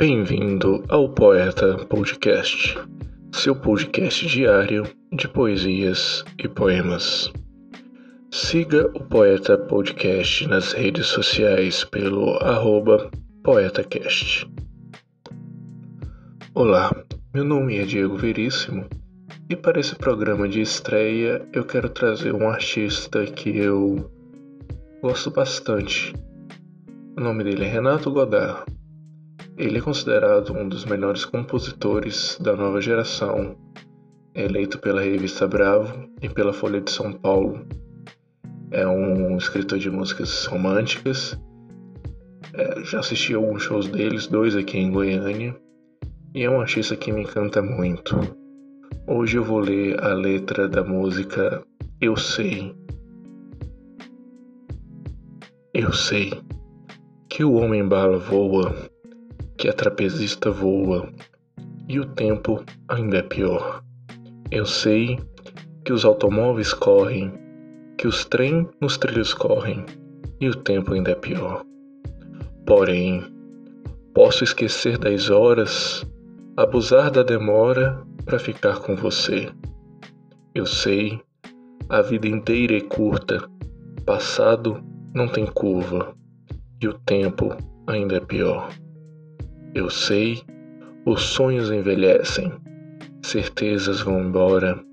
Bem-vindo ao Poeta Podcast, seu podcast diário de poesias e poemas. Siga o Poeta Podcast nas redes sociais pelo arroba PoetaCast. Olá, meu nome é Diego Veríssimo e para esse programa de estreia eu quero trazer um artista que eu gosto bastante. O nome dele é Renato Godard. Ele é considerado um dos melhores compositores da nova geração, eleito pela revista Bravo e pela Folha de São Paulo. É um escritor de músicas românticas. É, já assisti alguns shows deles, dois aqui em Goiânia, e é um artista que me encanta muito. Hoje eu vou ler a letra da música Eu Sei. Eu sei que o homem bala voa que a trapezista voa e o tempo ainda é pior. Eu sei que os automóveis correm, que os trens nos trilhos correm e o tempo ainda é pior. Porém, posso esquecer das horas, abusar da demora para ficar com você. Eu sei, a vida inteira é curta, passado não tem curva e o tempo ainda é pior. Eu sei, os sonhos envelhecem, certezas vão embora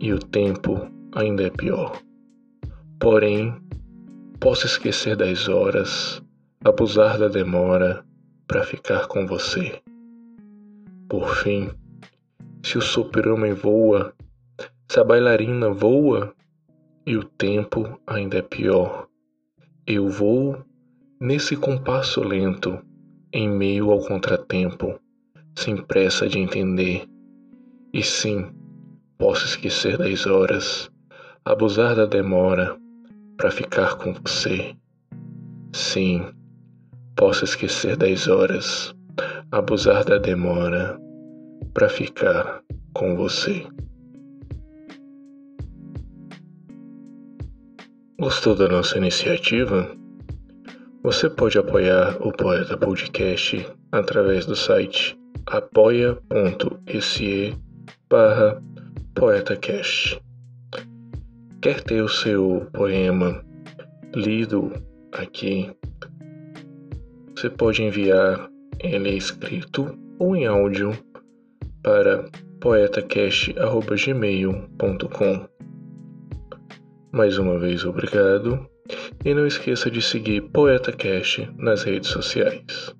e o tempo ainda é pior. Porém, posso esquecer das horas, abusar da demora para ficar com você. Por fim, se o super-homem voa, se a bailarina voa e o tempo ainda é pior, eu vou nesse compasso lento em meio ao contratempo, sem pressa de entender. E sim, posso esquecer das horas, abusar da demora para ficar com você. Sim, posso esquecer das horas, abusar da demora para ficar com você. Gostou da nossa iniciativa? Você pode apoiar o Poeta Podcast através do site apoia.se barra poetacast. Quer ter o seu poema lido aqui? Você pode enviar ele escrito ou em áudio para poetacast.gmail.com Mais uma vez, obrigado e não esqueça de seguir Poeta Cash nas redes sociais.